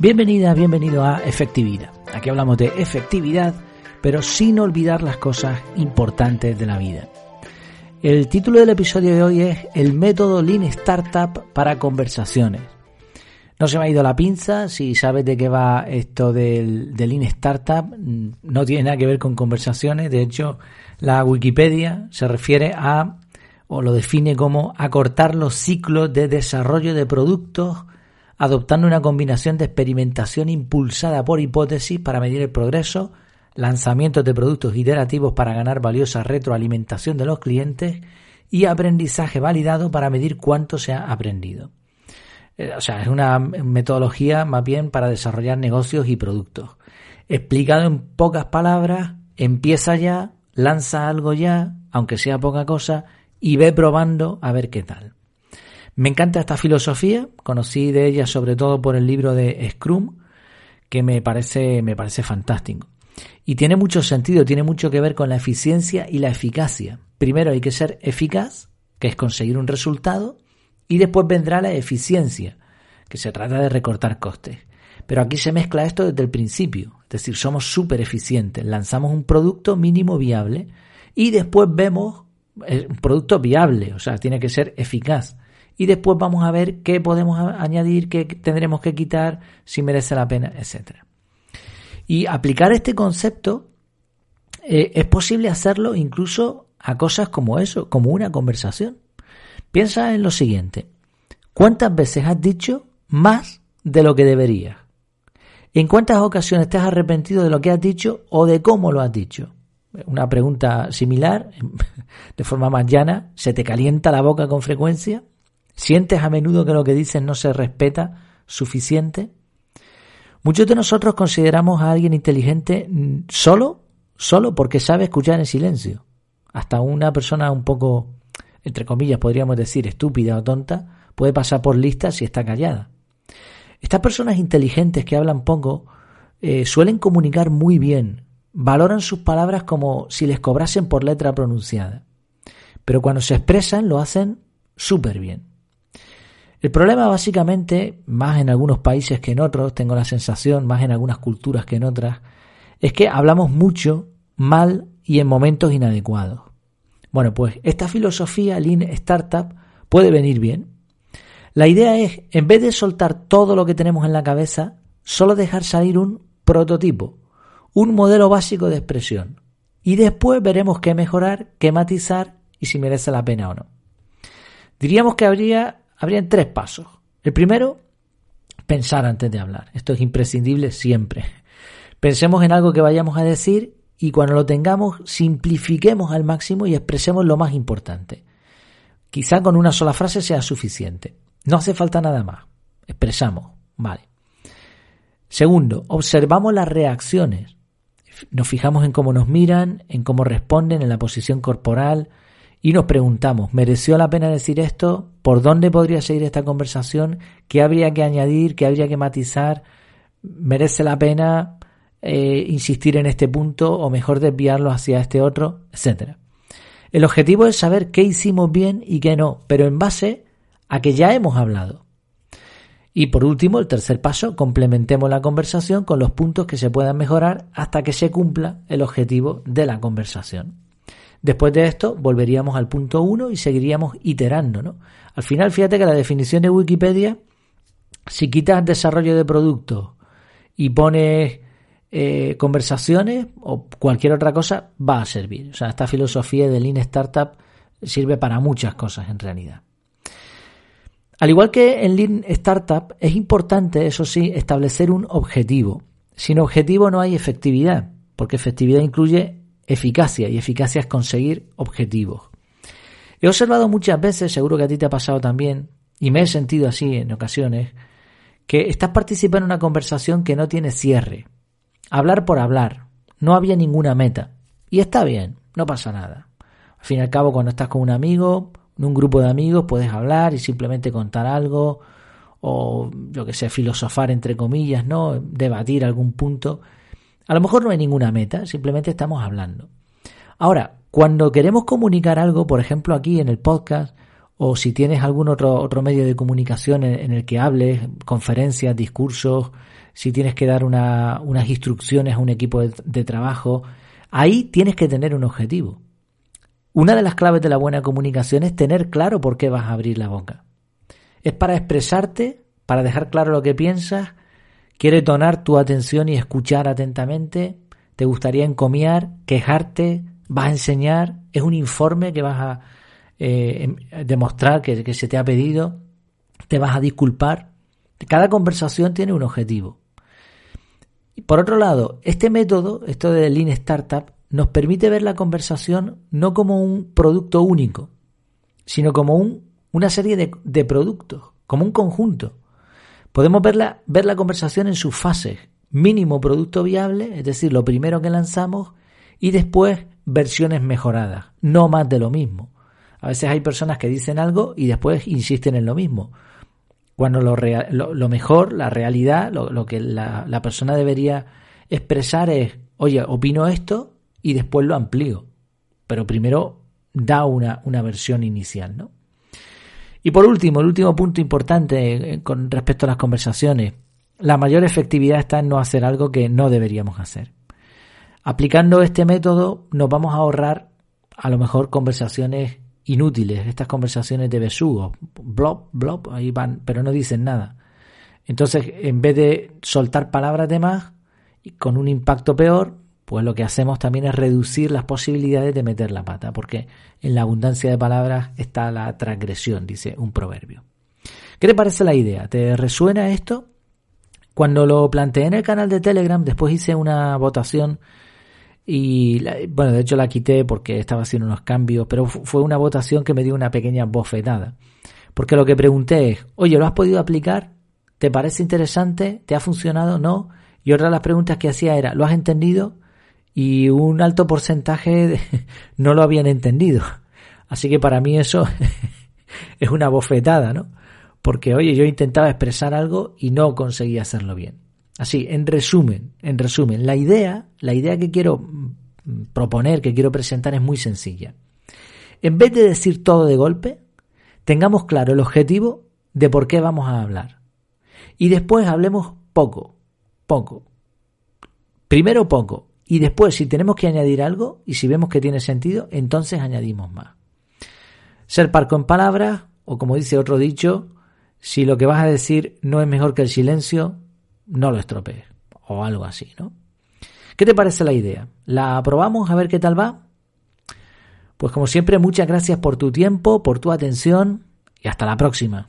Bienvenida, bienvenido a Efectividad. Aquí hablamos de efectividad, pero sin olvidar las cosas importantes de la vida. El título del episodio de hoy es El método Lean Startup para conversaciones. No se me ha ido la pinza, si sabes de qué va esto del, Lean Startup, mm, no tiene nada que ver con conversaciones, de hecho la Wikipedia se refiere a, o lo define como acortar los ciclos de desarrollo de productos adoptando una combinación de experimentación impulsada por hipótesis para medir el progreso, lanzamientos de productos iterativos para ganar valiosa retroalimentación de los clientes y aprendizaje validado para medir cuánto se ha aprendido. Eh, o sea, es una metodología más bien para desarrollar negocios y productos. Explicado en pocas palabras, empieza ya, lanza algo ya, aunque sea poca cosa, y ve probando a ver qué tal. Me encanta esta filosofía, conocí de ella sobre todo por el libro de Scrum, que me parece, me parece fantástico. Y tiene mucho sentido, tiene mucho que ver con la eficiencia y la eficacia. Primero hay que ser eficaz, que es conseguir un resultado, y después vendrá la eficiencia, que se trata de recortar costes. Pero aquí se mezcla esto desde el principio, es decir, somos súper eficientes, lanzamos un producto mínimo viable y después vemos eh, un producto viable, o sea, tiene que ser eficaz y después vamos a ver qué podemos añadir, qué tendremos que quitar, si merece la pena, etc. Y aplicar este concepto eh, es posible hacerlo incluso a cosas como eso, como una conversación. Piensa en lo siguiente. ¿Cuántas veces has dicho más de lo que deberías? ¿En cuántas ocasiones te has arrepentido de lo que has dicho o de cómo lo has dicho? Una pregunta similar, de forma más llana, ¿se te calienta la boca con frecuencia? ¿Sientes a menudo que lo que dices no se respeta suficiente? Muchos de nosotros consideramos a alguien inteligente solo, solo porque sabe escuchar en silencio. Hasta una persona un poco, entre comillas, podríamos decir estúpida o tonta, puede pasar por lista si está callada. Estas personas inteligentes que hablan poco eh, suelen comunicar muy bien, valoran sus palabras como si les cobrasen por letra pronunciada. Pero cuando se expresan lo hacen súper bien. El problema básicamente, más en algunos países que en otros, tengo la sensación, más en algunas culturas que en otras, es que hablamos mucho, mal y en momentos inadecuados. Bueno, pues esta filosofía Lean Startup puede venir bien. La idea es, en vez de soltar todo lo que tenemos en la cabeza, solo dejar salir un prototipo, un modelo básico de expresión. Y después veremos qué mejorar, qué matizar y si merece la pena o no. Diríamos que habría habrían tres pasos. El primero, pensar antes de hablar. Esto es imprescindible siempre. Pensemos en algo que vayamos a decir y cuando lo tengamos simplifiquemos al máximo y expresemos lo más importante. Quizá con una sola frase sea suficiente. No hace falta nada más. Expresamos. Vale. Segundo, observamos las reacciones. Nos fijamos en cómo nos miran, en cómo responden, en la posición corporal, y nos preguntamos, ¿mereció la pena decir esto? ¿Por dónde podría seguir esta conversación? ¿Qué habría que añadir? ¿Qué habría que matizar? ¿Merece la pena eh, insistir en este punto o mejor desviarlo hacia este otro? Etcétera. El objetivo es saber qué hicimos bien y qué no, pero en base a que ya hemos hablado. Y por último, el tercer paso, complementemos la conversación con los puntos que se puedan mejorar hasta que se cumpla el objetivo de la conversación. Después de esto, volveríamos al punto 1 y seguiríamos iterando, ¿no? Al final, fíjate que la definición de Wikipedia, si quitas desarrollo de productos y pones eh, conversaciones o cualquier otra cosa, va a servir. O sea, esta filosofía de Lean Startup sirve para muchas cosas en realidad. Al igual que en Lean Startup, es importante, eso sí, establecer un objetivo. Sin objetivo no hay efectividad, porque efectividad incluye eficacia y eficacia es conseguir objetivos. He observado muchas veces, seguro que a ti te ha pasado también, y me he sentido así en ocasiones, que estás participando en una conversación que no tiene cierre. Hablar por hablar. No había ninguna meta. Y está bien, no pasa nada. Al fin y al cabo, cuando estás con un amigo, en un grupo de amigos, puedes hablar y simplemente contar algo, o yo que sé, filosofar entre comillas, ¿no? Debatir algún punto. A lo mejor no hay ninguna meta, simplemente estamos hablando. Ahora, cuando queremos comunicar algo, por ejemplo aquí en el podcast, o si tienes algún otro, otro medio de comunicación en, el que hables, conferencias, discursos, si tienes que dar unas instrucciones a un equipo de trabajo, ahí tienes que tener un objetivo. Una de las claves de la buena comunicación es tener claro por qué vas a abrir la boca. Es para expresarte, para dejar claro lo que piensas, quiere tonar tu atención y escuchar atentamente, te gustaría encomiar, quejarte, vas a enseñar, es un informe que vas a eh, em, demostrar que, se te ha pedido, te vas a disculpar. Cada conversación tiene un objetivo. Y por otro lado, este método, esto de Lean Startup, nos permite ver la conversación no como un producto único, sino como un, una serie de productos, como un conjunto. Podemos ver la, ver la conversación en sus fases. Mínimo producto viable, es decir, lo primero que lanzamos, y después versiones mejoradas, no más de lo mismo. A veces hay personas que dicen algo y después insisten en lo mismo. Cuando lo, lo, mejor, la realidad, lo, lo que la, la persona debería expresar es, oye, opino esto y después lo amplío. Pero primero da una, una versión inicial, ¿no? Y por último, el último punto importante eh, con respecto a las conversaciones, la mayor efectividad está en no hacer algo que no deberíamos hacer. Aplicando este método nos vamos a ahorrar a lo mejor conversaciones inútiles, estas conversaciones de besugo, blob, blob, ahí van, pero no dicen nada. Entonces, en vez de soltar palabras de más, con un impacto peor, pues lo que hacemos también es reducir las posibilidades de meter la pata, porque en la abundancia de palabras está la transgresión, dice un proverbio. ¿Qué te parece la idea? ¿Te resuena esto? Cuando lo planteé en el canal de Telegram, después hice una votación y, bueno, de hecho la quité porque estaba haciendo unos cambios, pero fue una votación que me dio una pequeña bofetada. Porque lo que pregunté es, oye, ¿lo has podido aplicar? ¿Te parece interesante? ¿Te ha funcionado? ¿No? Y otra de las preguntas que hacía era, ¿lo has entendido? Y un alto porcentaje no lo habían entendido. Así que para mí eso es una bofetada, ¿no? Porque, oye, yo intentaba expresar algo y no conseguía hacerlo bien. Así, en resumen, en resumen, la idea, la idea que quiero proponer, que quiero presentar es muy sencilla. En vez de decir todo de golpe, tengamos claro el objetivo de por qué vamos a hablar. Y después hablemos poco, poco. Primero poco, y después, si tenemos que añadir algo y si vemos que tiene sentido, entonces añadimos más. Ser parco en palabras, o como dice otro dicho, si lo que vas a decir no es mejor que el silencio, no lo estropees. O algo así, ¿no? ¿Qué te parece la idea? ¿La probamos a ver qué tal va? Pues como siempre, muchas gracias por tu tiempo, por tu atención y hasta la próxima.